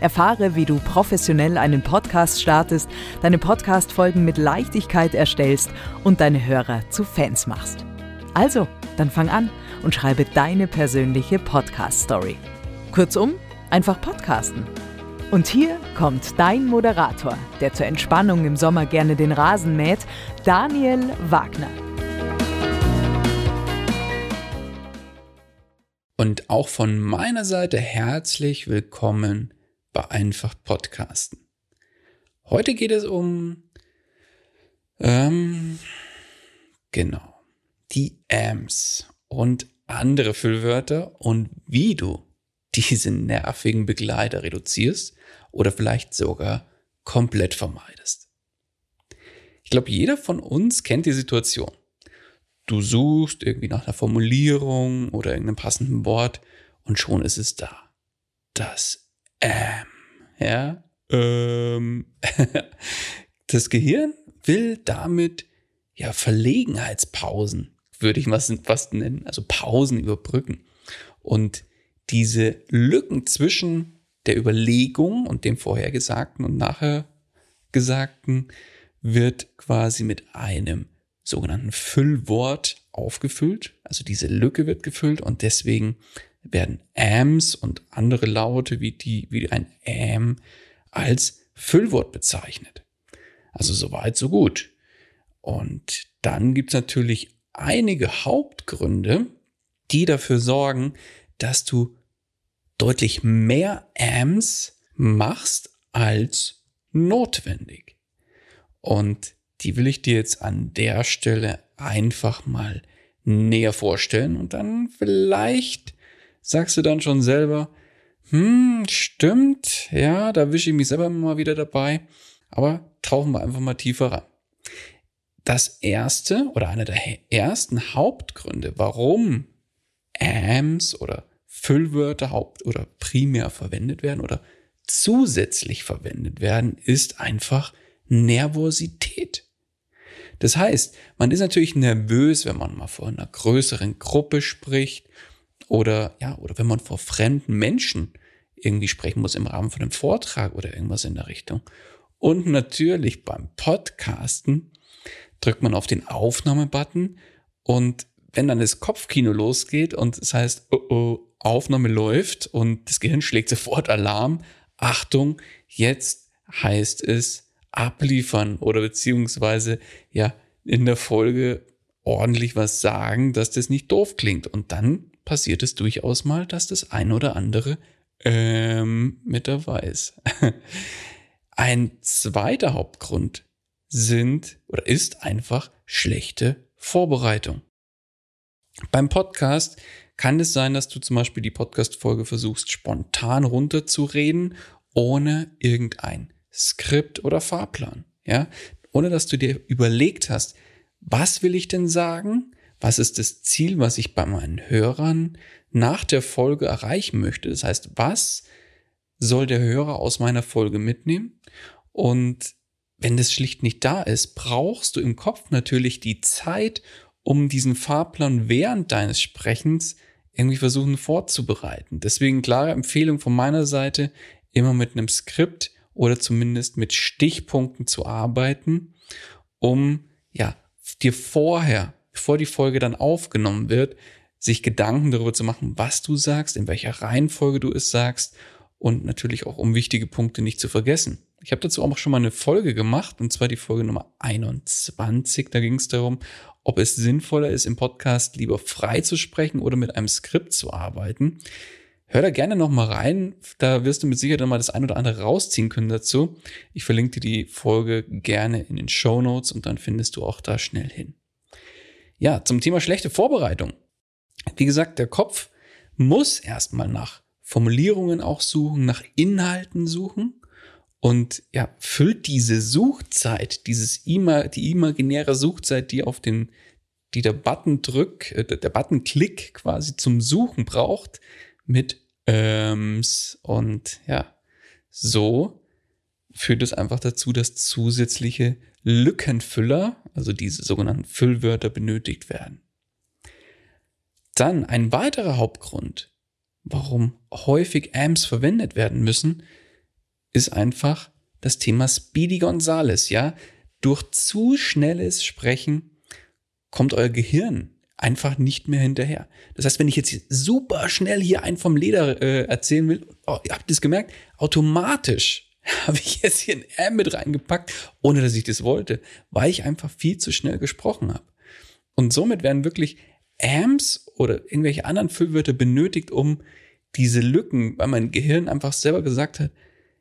Erfahre, wie du professionell einen Podcast startest, deine Podcast-Folgen mit Leichtigkeit erstellst und deine Hörer zu Fans machst. Also, dann fang an und schreibe deine persönliche Podcast-Story. Kurzum, einfach podcasten. Und hier kommt dein Moderator, der zur Entspannung im Sommer gerne den Rasen mäht, Daniel Wagner. Und auch von meiner Seite herzlich willkommen bei einfach Podcasten. Heute geht es um, ähm, genau, die Ams und andere Füllwörter und wie du diese nervigen Begleiter reduzierst oder vielleicht sogar komplett vermeidest. Ich glaube, jeder von uns kennt die Situation. Du suchst irgendwie nach einer Formulierung oder irgendeinem passenden Wort und schon ist es da. Das ähm, ja, ähm, das Gehirn will damit ja Verlegenheitspausen, würde ich was fast nennen, also Pausen überbrücken. Und diese Lücken zwischen der Überlegung und dem vorhergesagten und nachher gesagten wird quasi mit einem sogenannten Füllwort aufgefüllt. Also diese Lücke wird gefüllt und deswegen werden Ams und andere Laute wie die, wie ein Am als Füllwort bezeichnet. Also soweit, so gut. Und dann gibt es natürlich einige Hauptgründe, die dafür sorgen, dass du deutlich mehr Ams machst als notwendig. Und die will ich dir jetzt an der Stelle einfach mal näher vorstellen und dann vielleicht sagst du dann schon selber, hm, stimmt, ja, da wische ich mich selber mal wieder dabei, aber tauchen wir einfach mal tiefer ran. Das erste oder einer der ersten Hauptgründe, warum AMS oder Füllwörter haupt oder primär verwendet werden oder zusätzlich verwendet werden, ist einfach Nervosität. Das heißt, man ist natürlich nervös, wenn man mal vor einer größeren Gruppe spricht oder ja, oder wenn man vor fremden Menschen irgendwie sprechen muss im Rahmen von einem Vortrag oder irgendwas in der Richtung. Und natürlich beim Podcasten drückt man auf den Aufnahmebutton und wenn dann das Kopfkino losgeht und es das heißt, oh oh, Aufnahme läuft und das Gehirn schlägt sofort Alarm, Achtung, jetzt heißt es abliefern oder beziehungsweise ja in der Folge ordentlich was sagen, dass das nicht doof klingt. Und dann passiert es durchaus mal, dass das ein oder andere ähm, mit dabei ist. ein zweiter Hauptgrund sind oder ist einfach schlechte Vorbereitung. Beim Podcast kann es sein, dass du zum Beispiel die Podcast-Folge versuchst, spontan runterzureden, ohne irgendein Skript oder Fahrplan. Ja, ohne dass du dir überlegt hast, was will ich denn sagen? Was ist das Ziel, was ich bei meinen Hörern nach der Folge erreichen möchte. Das heißt, was soll der Hörer aus meiner Folge mitnehmen? Und wenn das schlicht nicht da ist, brauchst du im Kopf natürlich die Zeit, um diesen Fahrplan während deines Sprechens irgendwie versuchen vorzubereiten. Deswegen klare Empfehlung von meiner Seite, immer mit einem Skript oder zumindest mit Stichpunkten zu arbeiten, um ja dir vorher, bevor die Folge dann aufgenommen wird, sich Gedanken darüber zu machen, was du sagst, in welcher Reihenfolge du es sagst und natürlich auch um wichtige Punkte nicht zu vergessen. Ich habe dazu auch schon mal eine Folge gemacht, und zwar die Folge Nummer 21. Da ging es darum, ob es sinnvoller ist, im Podcast lieber frei zu sprechen oder mit einem Skript zu arbeiten. Hör da gerne noch mal rein, da wirst du mit Sicherheit mal das ein oder andere rausziehen können dazu. Ich verlinke dir die Folge gerne in den Show Notes und dann findest du auch da schnell hin. Ja, zum Thema schlechte Vorbereitung. Wie gesagt, der Kopf muss erstmal nach Formulierungen auch suchen, nach Inhalten suchen und ja, füllt diese Suchzeit, dieses ima, die imaginäre Suchzeit, die auf den, die der Button drück, äh, der Button Klick quasi zum Suchen braucht, mit Öms und ja, so führt es einfach dazu, dass zusätzliche Lückenfüller, also diese sogenannten Füllwörter benötigt werden. Dann ein weiterer Hauptgrund, warum häufig AMS verwendet werden müssen, ist einfach das Thema Speedy Gonzales, ja? Durch zu schnelles Sprechen kommt euer Gehirn einfach nicht mehr hinterher. Das heißt, wenn ich jetzt super schnell hier einen vom Leder äh, erzählen will, oh, ihr habt das gemerkt, automatisch habe ich jetzt hier ein M mit reingepackt, ohne dass ich das wollte, weil ich einfach viel zu schnell gesprochen habe. Und somit werden wirklich Ams oder irgendwelche anderen Füllwörter benötigt, um diese Lücken, weil mein Gehirn einfach selber gesagt hat,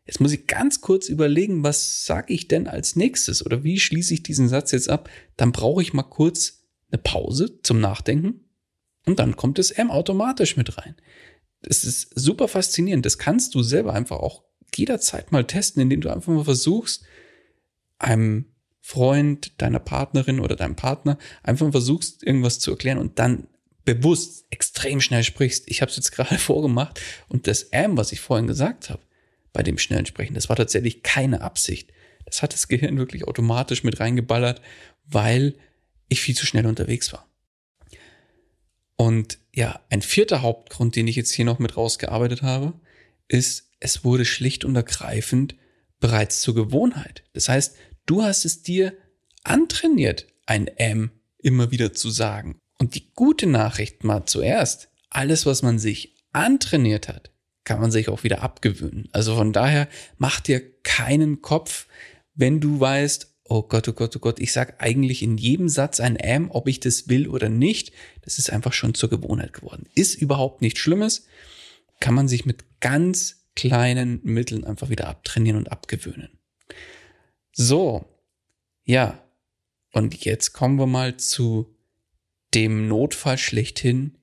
Jetzt muss ich ganz kurz überlegen, was sage ich denn als nächstes oder wie schließe ich diesen Satz jetzt ab? Dann brauche ich mal kurz eine Pause zum Nachdenken und dann kommt das M automatisch mit rein. Das ist super faszinierend. Das kannst du selber einfach auch jederzeit mal testen, indem du einfach mal versuchst, einem Freund, deiner Partnerin oder deinem Partner einfach mal versuchst, irgendwas zu erklären und dann bewusst extrem schnell sprichst. Ich habe es jetzt gerade vorgemacht und das M, was ich vorhin gesagt habe, bei dem schnellen Sprechen. Das war tatsächlich keine Absicht. Das hat das Gehirn wirklich automatisch mit reingeballert, weil ich viel zu schnell unterwegs war. Und ja, ein vierter Hauptgrund, den ich jetzt hier noch mit rausgearbeitet habe, ist, es wurde schlicht und ergreifend bereits zur Gewohnheit. Das heißt, du hast es dir antrainiert, ein M immer wieder zu sagen. Und die gute Nachricht mal zuerst, alles, was man sich antrainiert hat, kann man sich auch wieder abgewöhnen. Also von daher mach dir keinen Kopf, wenn du weißt, oh Gott, oh Gott, oh Gott, ich sag eigentlich in jedem Satz ein M, ob ich das will oder nicht. Das ist einfach schon zur Gewohnheit geworden. Ist überhaupt nichts Schlimmes. Kann man sich mit ganz kleinen Mitteln einfach wieder abtrainieren und abgewöhnen. So, ja. Und jetzt kommen wir mal zu dem Notfall schlechthin,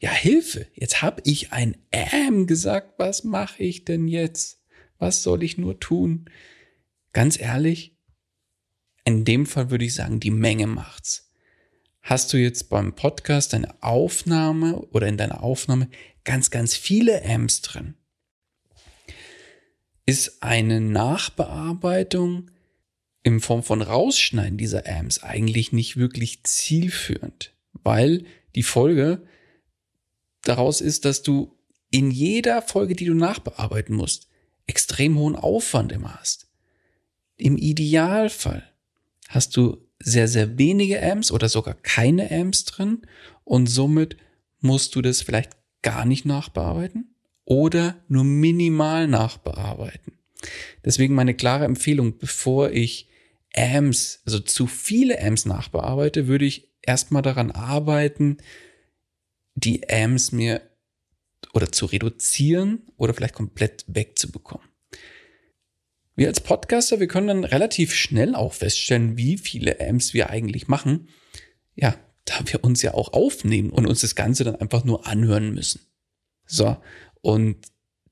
ja, Hilfe, jetzt habe ich ein Ähm gesagt, was mache ich denn jetzt? Was soll ich nur tun? Ganz ehrlich, in dem Fall würde ich sagen, die Menge macht's. Hast du jetzt beim Podcast deine Aufnahme oder in deiner Aufnahme ganz, ganz viele Ms drin? Ist eine Nachbearbeitung in Form von Rausschneiden dieser Ms eigentlich nicht wirklich zielführend, weil die Folge daraus ist, dass du in jeder Folge, die du nachbearbeiten musst, extrem hohen Aufwand immer hast. Im Idealfall hast du sehr, sehr wenige Amps oder sogar keine Amps drin und somit musst du das vielleicht gar nicht nachbearbeiten oder nur minimal nachbearbeiten. Deswegen meine klare Empfehlung, bevor ich Amps, also zu viele Amps nachbearbeite, würde ich erstmal daran arbeiten, die AMs mir oder zu reduzieren oder vielleicht komplett wegzubekommen. Wir als Podcaster, wir können dann relativ schnell auch feststellen, wie viele AMs wir eigentlich machen. Ja, da wir uns ja auch aufnehmen und uns das Ganze dann einfach nur anhören müssen. So, und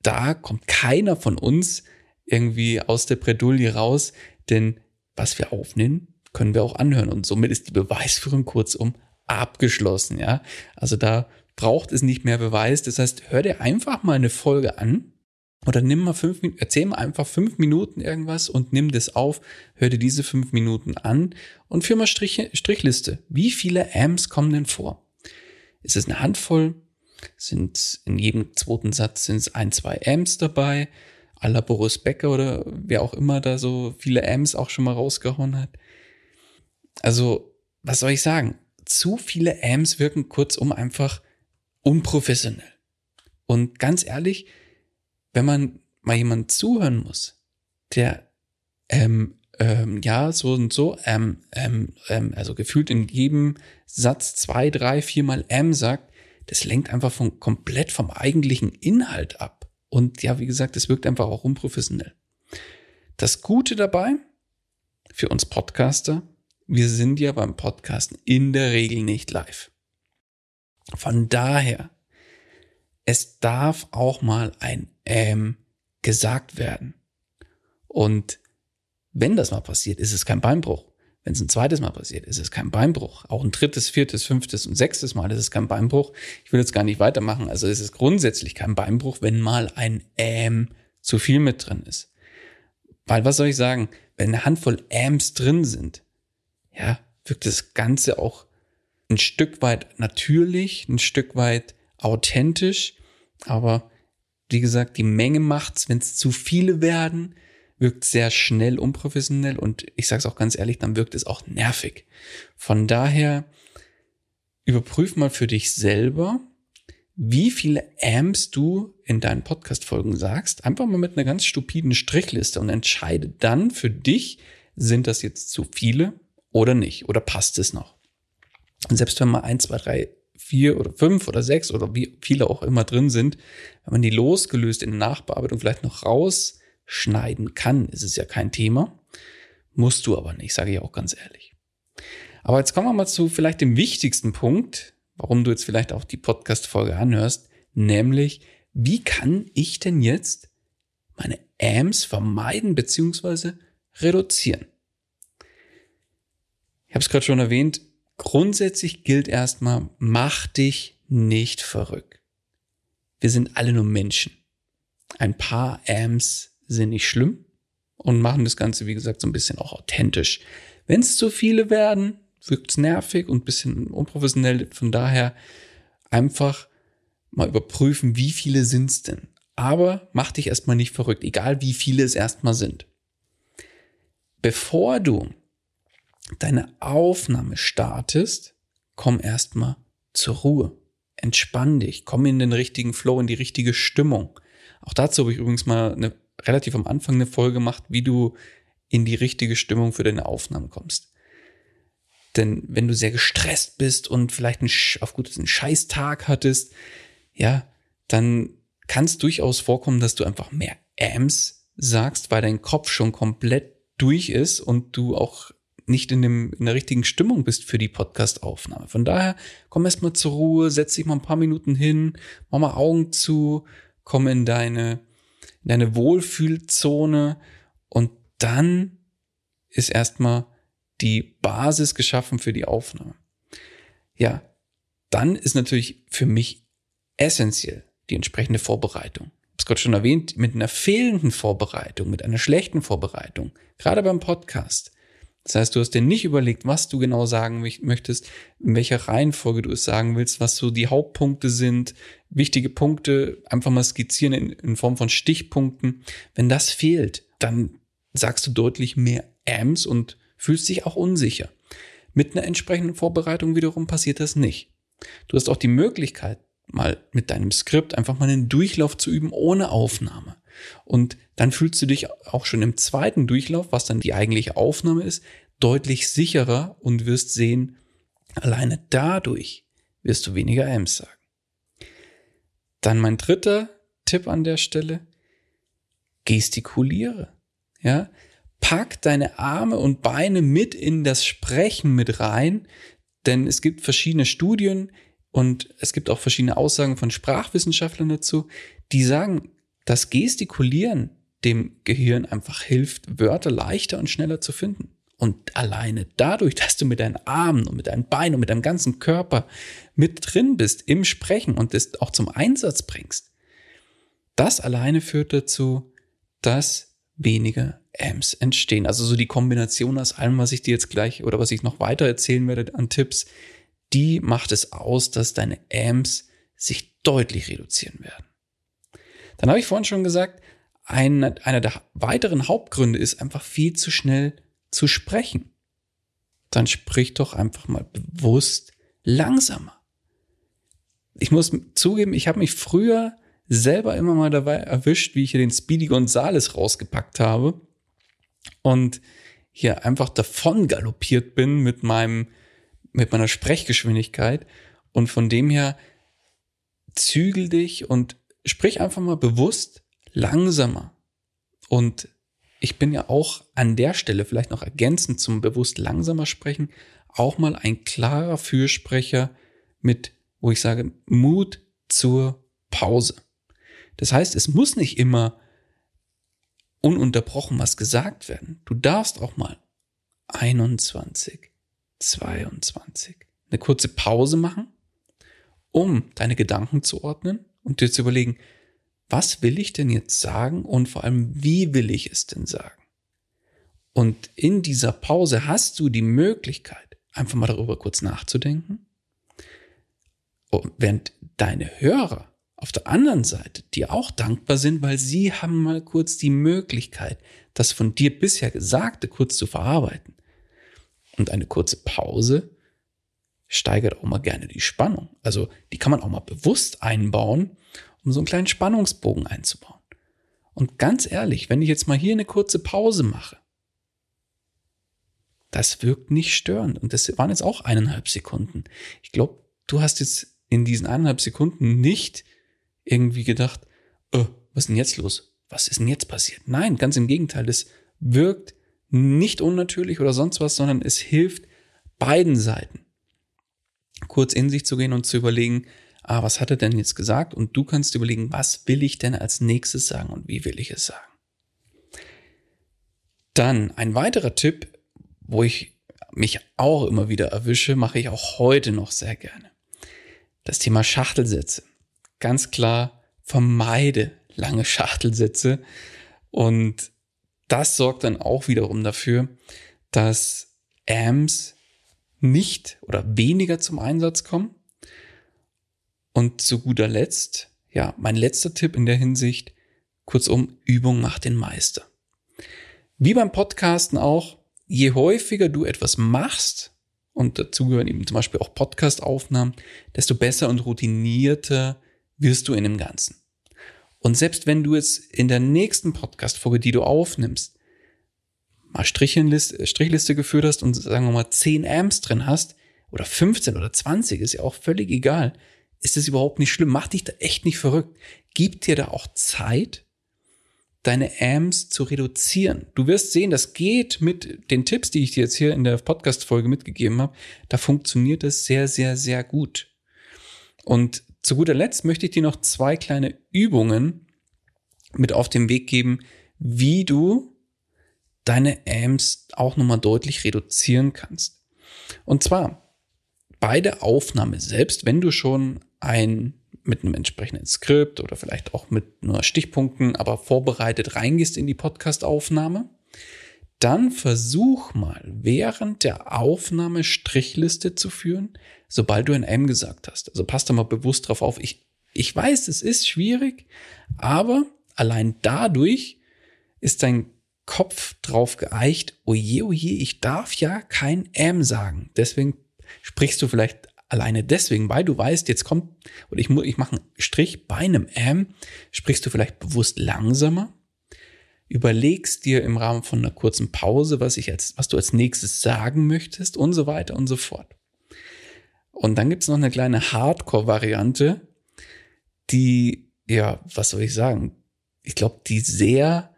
da kommt keiner von uns irgendwie aus der Bredouille raus, denn was wir aufnehmen, können wir auch anhören und somit ist die Beweisführung kurzum abgeschlossen, ja. Also da braucht es nicht mehr Beweis. Das heißt, hör dir einfach mal eine Folge an Oder nimm mal fünf erzähl mal einfach fünf Minuten irgendwas und nimm das auf, hör dir diese fünf Minuten an und führ mal Strich, Strichliste. Wie viele Amps kommen denn vor? Ist es eine Handvoll? Sind in jedem zweiten Satz sind ein, zwei Amps dabei? la Boris Becker oder wer auch immer da so viele Amps auch schon mal rausgehauen hat. Also, was soll ich sagen? Zu viele Amps wirken kurzum einfach unprofessionell. Und ganz ehrlich, wenn man mal jemand zuhören muss, der ähm, ähm, ja so und so, ähm, ähm, ähm, also gefühlt in jedem Satz zwei, drei, viermal M sagt, das lenkt einfach von komplett vom eigentlichen Inhalt ab. Und ja, wie gesagt, es wirkt einfach auch unprofessionell. Das Gute dabei für uns Podcaster, wir sind ja beim Podcasten in der Regel nicht live. Von daher, es darf auch mal ein ähm gesagt werden. Und wenn das mal passiert, ist es kein Beinbruch. Wenn es ein zweites Mal passiert, ist es kein Beinbruch. Auch ein drittes, viertes, fünftes und sechstes Mal ist es kein Beinbruch. Ich will jetzt gar nicht weitermachen. Also es ist grundsätzlich kein Beinbruch, wenn mal ein Ähm zu viel mit drin ist. Weil was soll ich sagen? Wenn eine Handvoll Ams drin sind, ja, wirkt das Ganze auch ein Stück weit natürlich, ein Stück weit authentisch. Aber wie gesagt, die Menge macht's. Wenn es zu viele werden, wirkt sehr schnell unprofessionell und ich sage es auch ganz ehrlich, dann wirkt es auch nervig. Von daher überprüf mal für dich selber, wie viele Amps du in deinen Podcast-Folgen sagst. Einfach mal mit einer ganz stupiden Strichliste und entscheide dann für dich, sind das jetzt zu viele oder nicht? Oder passt es noch? Und selbst wenn mal ein, zwei, drei, vier oder fünf oder sechs oder wie viele auch immer drin sind, wenn man die losgelöst in der Nachbearbeitung vielleicht noch raus schneiden kann, ist es ja kein Thema. Musst du aber nicht, sage ich auch ganz ehrlich. Aber jetzt kommen wir mal zu vielleicht dem wichtigsten Punkt, warum du jetzt vielleicht auch die Podcast-Folge anhörst, nämlich, wie kann ich denn jetzt meine Amps vermeiden bzw. reduzieren? Ich habe es gerade schon erwähnt, grundsätzlich gilt erstmal, mach dich nicht verrückt. Wir sind alle nur Menschen. Ein paar Amps sind nicht schlimm und machen das Ganze, wie gesagt, so ein bisschen auch authentisch. Wenn es zu viele werden, wirkt es nervig und ein bisschen unprofessionell. Von daher einfach mal überprüfen, wie viele sind es denn. Aber mach dich erstmal nicht verrückt, egal wie viele es erstmal sind. Bevor du deine Aufnahme startest, komm erstmal zur Ruhe. Entspann dich, komm in den richtigen Flow, in die richtige Stimmung. Auch dazu habe ich übrigens mal eine relativ am Anfang eine Folge gemacht, wie du in die richtige Stimmung für deine Aufnahmen kommst. Denn wenn du sehr gestresst bist und vielleicht einen, auf gutes einen Scheißtag hattest, ja, dann kann es durchaus vorkommen, dass du einfach mehr Ams sagst, weil dein Kopf schon komplett durch ist und du auch nicht in, dem, in der richtigen Stimmung bist für die Podcast-Aufnahme. Von daher komm erstmal zur Ruhe, setz dich mal ein paar Minuten hin, mach mal Augen zu, komm in deine in eine Wohlfühlzone und dann ist erstmal die Basis geschaffen für die Aufnahme. Ja, dann ist natürlich für mich essentiell die entsprechende Vorbereitung. Ich habe es gerade schon erwähnt, mit einer fehlenden Vorbereitung, mit einer schlechten Vorbereitung, gerade beim Podcast, das heißt, du hast dir nicht überlegt, was du genau sagen möchtest, in welcher Reihenfolge du es sagen willst, was so die Hauptpunkte sind, wichtige Punkte, einfach mal skizzieren in, in Form von Stichpunkten. Wenn das fehlt, dann sagst du deutlich mehr Ams und fühlst dich auch unsicher. Mit einer entsprechenden Vorbereitung wiederum passiert das nicht. Du hast auch die Möglichkeit, mal mit deinem Skript einfach mal einen Durchlauf zu üben ohne Aufnahme. Und dann fühlst du dich auch schon im zweiten Durchlauf, was dann die eigentliche Aufnahme ist, deutlich sicherer und wirst sehen, alleine dadurch wirst du weniger Ms sagen. Dann mein dritter Tipp an der Stelle, gestikuliere. Ja, pack deine Arme und Beine mit in das Sprechen mit rein, denn es gibt verschiedene Studien und es gibt auch verschiedene Aussagen von Sprachwissenschaftlern dazu, die sagen, dass Gestikulieren dem Gehirn einfach hilft, Wörter leichter und schneller zu finden. Und alleine dadurch, dass du mit deinen Armen und mit deinen Beinen und mit deinem ganzen Körper mit drin bist im Sprechen und das auch zum Einsatz bringst, das alleine führt dazu, dass weniger Amps entstehen. Also so die Kombination aus allem, was ich dir jetzt gleich oder was ich noch weiter erzählen werde an Tipps, die macht es aus, dass deine Amps sich deutlich reduzieren werden. Dann habe ich vorhin schon gesagt, ein, einer der weiteren Hauptgründe ist einfach viel zu schnell zu sprechen. Dann sprich doch einfach mal bewusst langsamer. Ich muss zugeben, ich habe mich früher selber immer mal dabei erwischt, wie ich hier den Speedy Gonzales rausgepackt habe und hier einfach davon galoppiert bin mit meinem, mit meiner Sprechgeschwindigkeit. Und von dem her zügel dich und sprich einfach mal bewusst langsamer. Und ich bin ja auch an der Stelle vielleicht noch ergänzend zum bewusst langsamer sprechen, auch mal ein klarer Fürsprecher mit, wo ich sage, Mut zur Pause. Das heißt, es muss nicht immer ununterbrochen was gesagt werden. Du darfst auch mal 21, 22, eine kurze Pause machen, um deine Gedanken zu ordnen und dir zu überlegen, was will ich denn jetzt sagen und vor allem, wie will ich es denn sagen? Und in dieser Pause hast du die Möglichkeit, einfach mal darüber kurz nachzudenken. Und während deine Hörer auf der anderen Seite, die auch dankbar sind, weil sie haben mal kurz die Möglichkeit, das von dir bisher Gesagte kurz zu verarbeiten. Und eine kurze Pause steigert auch mal gerne die Spannung. Also die kann man auch mal bewusst einbauen, um so einen kleinen Spannungsbogen einzubauen. Und ganz ehrlich, wenn ich jetzt mal hier eine kurze Pause mache, das wirkt nicht störend. Und das waren jetzt auch eineinhalb Sekunden. Ich glaube, du hast jetzt in diesen eineinhalb Sekunden nicht irgendwie gedacht, oh, was ist denn jetzt los? Was ist denn jetzt passiert? Nein, ganz im Gegenteil, es wirkt nicht unnatürlich oder sonst was, sondern es hilft beiden Seiten, kurz in sich zu gehen und zu überlegen, ah, was hat er denn jetzt gesagt? Und du kannst überlegen, was will ich denn als nächstes sagen und wie will ich es sagen? Dann ein weiterer Tipp, wo ich mich auch immer wieder erwische, mache ich auch heute noch sehr gerne. Das Thema Schachtelsätze ganz klar vermeide lange Schachtelsätze. Und das sorgt dann auch wiederum dafür, dass AMS nicht oder weniger zum Einsatz kommen. Und zu guter Letzt, ja, mein letzter Tipp in der Hinsicht, kurzum, Übung macht den Meister. Wie beim Podcasten auch, je häufiger du etwas machst, und dazu gehören eben zum Beispiel auch Podcast-Aufnahmen, desto besser und routinierter wirst du in dem Ganzen. Und selbst wenn du jetzt in der nächsten Podcast-Folge, die du aufnimmst, mal Strichliste, Strichliste geführt hast und sagen wir mal 10 Amps drin hast, oder 15 oder 20, ist ja auch völlig egal, ist es überhaupt nicht schlimm. Mach dich da echt nicht verrückt. Gib dir da auch Zeit, deine Amps zu reduzieren. Du wirst sehen, das geht mit den Tipps, die ich dir jetzt hier in der Podcast-Folge mitgegeben habe. Da funktioniert es sehr, sehr, sehr gut. Und zu guter Letzt möchte ich dir noch zwei kleine Übungen mit auf den Weg geben, wie du deine Amps auch nochmal deutlich reduzieren kannst. Und zwar bei der Aufnahme selbst, wenn du schon ein mit einem entsprechenden Skript oder vielleicht auch mit nur Stichpunkten, aber vorbereitet reingehst in die Podcast-Aufnahme, dann versuch mal während der Aufnahme Strichliste zu führen, sobald du ein M gesagt hast. Also passt da mal bewusst drauf auf. Ich, ich weiß, es ist schwierig, aber allein dadurch ist dein Kopf drauf geeicht, oje, oje, ich darf ja kein M sagen. Deswegen sprichst du vielleicht alleine deswegen, weil du weißt, jetzt kommt, oder ich, ich mache einen Strich bei einem M, sprichst du vielleicht bewusst langsamer überlegst dir im Rahmen von einer kurzen Pause, was ich als, was du als nächstes sagen möchtest und so weiter und so fort. Und dann gibt's noch eine kleine Hardcore-Variante, die, ja, was soll ich sagen? Ich glaube, die sehr,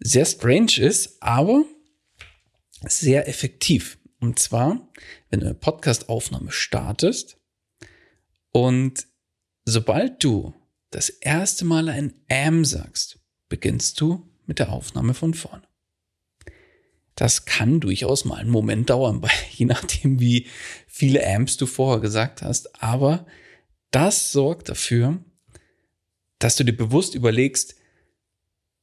sehr strange ist, aber sehr effektiv. Und zwar, wenn du eine Podcast-Aufnahme startest und sobald du das erste Mal ein Am sagst, beginnst du mit der Aufnahme von vorne. Das kann durchaus mal einen Moment dauern, je nachdem, wie viele Amps du vorher gesagt hast. Aber das sorgt dafür, dass du dir bewusst überlegst,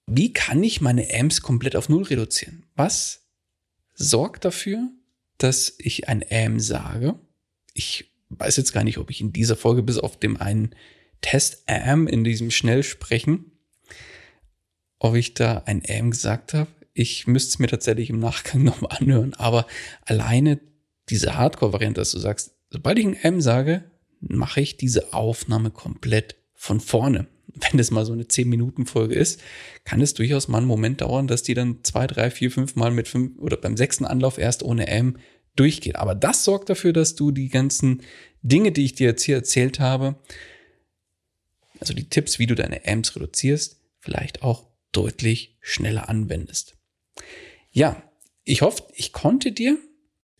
wie kann ich meine AMS komplett auf Null reduzieren? Was sorgt dafür, dass ich ein AM sage? Ich weiß jetzt gar nicht, ob ich in dieser Folge bis auf dem einen Test AM in diesem Schnellsprechen, ob ich da ein AM gesagt habe. Ich müsste es mir tatsächlich im Nachgang nochmal anhören, aber alleine diese Hardcore-Variante, dass du sagst, sobald ich ein AM sage, mache ich diese Aufnahme komplett von vorne. Wenn das mal so eine 10-Minuten-Folge ist, kann es durchaus mal einen Moment dauern, dass die dann zwei, drei, vier, fünf Mal mit fünf oder beim sechsten Anlauf erst ohne AM durchgeht. Aber das sorgt dafür, dass du die ganzen Dinge, die ich dir jetzt hier erzählt habe, also die Tipps, wie du deine AMs reduzierst, vielleicht auch deutlich schneller anwendest. Ja, ich hoffe, ich konnte dir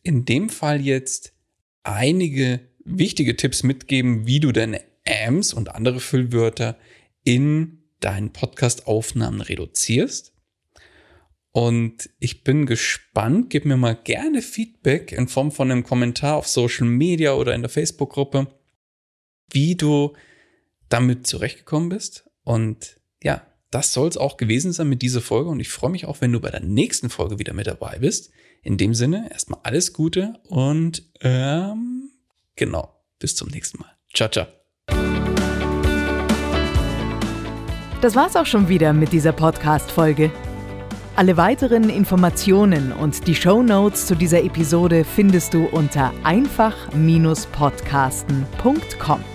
in dem Fall jetzt einige wichtige Tipps mitgeben, wie du deine AMs und andere Füllwörter in deinen Podcast-Aufnahmen reduzierst. Und ich bin gespannt, gib mir mal gerne Feedback in Form von einem Kommentar auf Social Media oder in der Facebook-Gruppe, wie du damit zurechtgekommen bist. Und ja, das soll es auch gewesen sein mit dieser Folge. Und ich freue mich auch, wenn du bei der nächsten Folge wieder mit dabei bist. In dem Sinne, erstmal alles Gute und ähm, genau, bis zum nächsten Mal. Ciao, ciao. Das war's auch schon wieder mit dieser Podcast-Folge. Alle weiteren Informationen und die Show Notes zu dieser Episode findest du unter einfach-podcasten.com.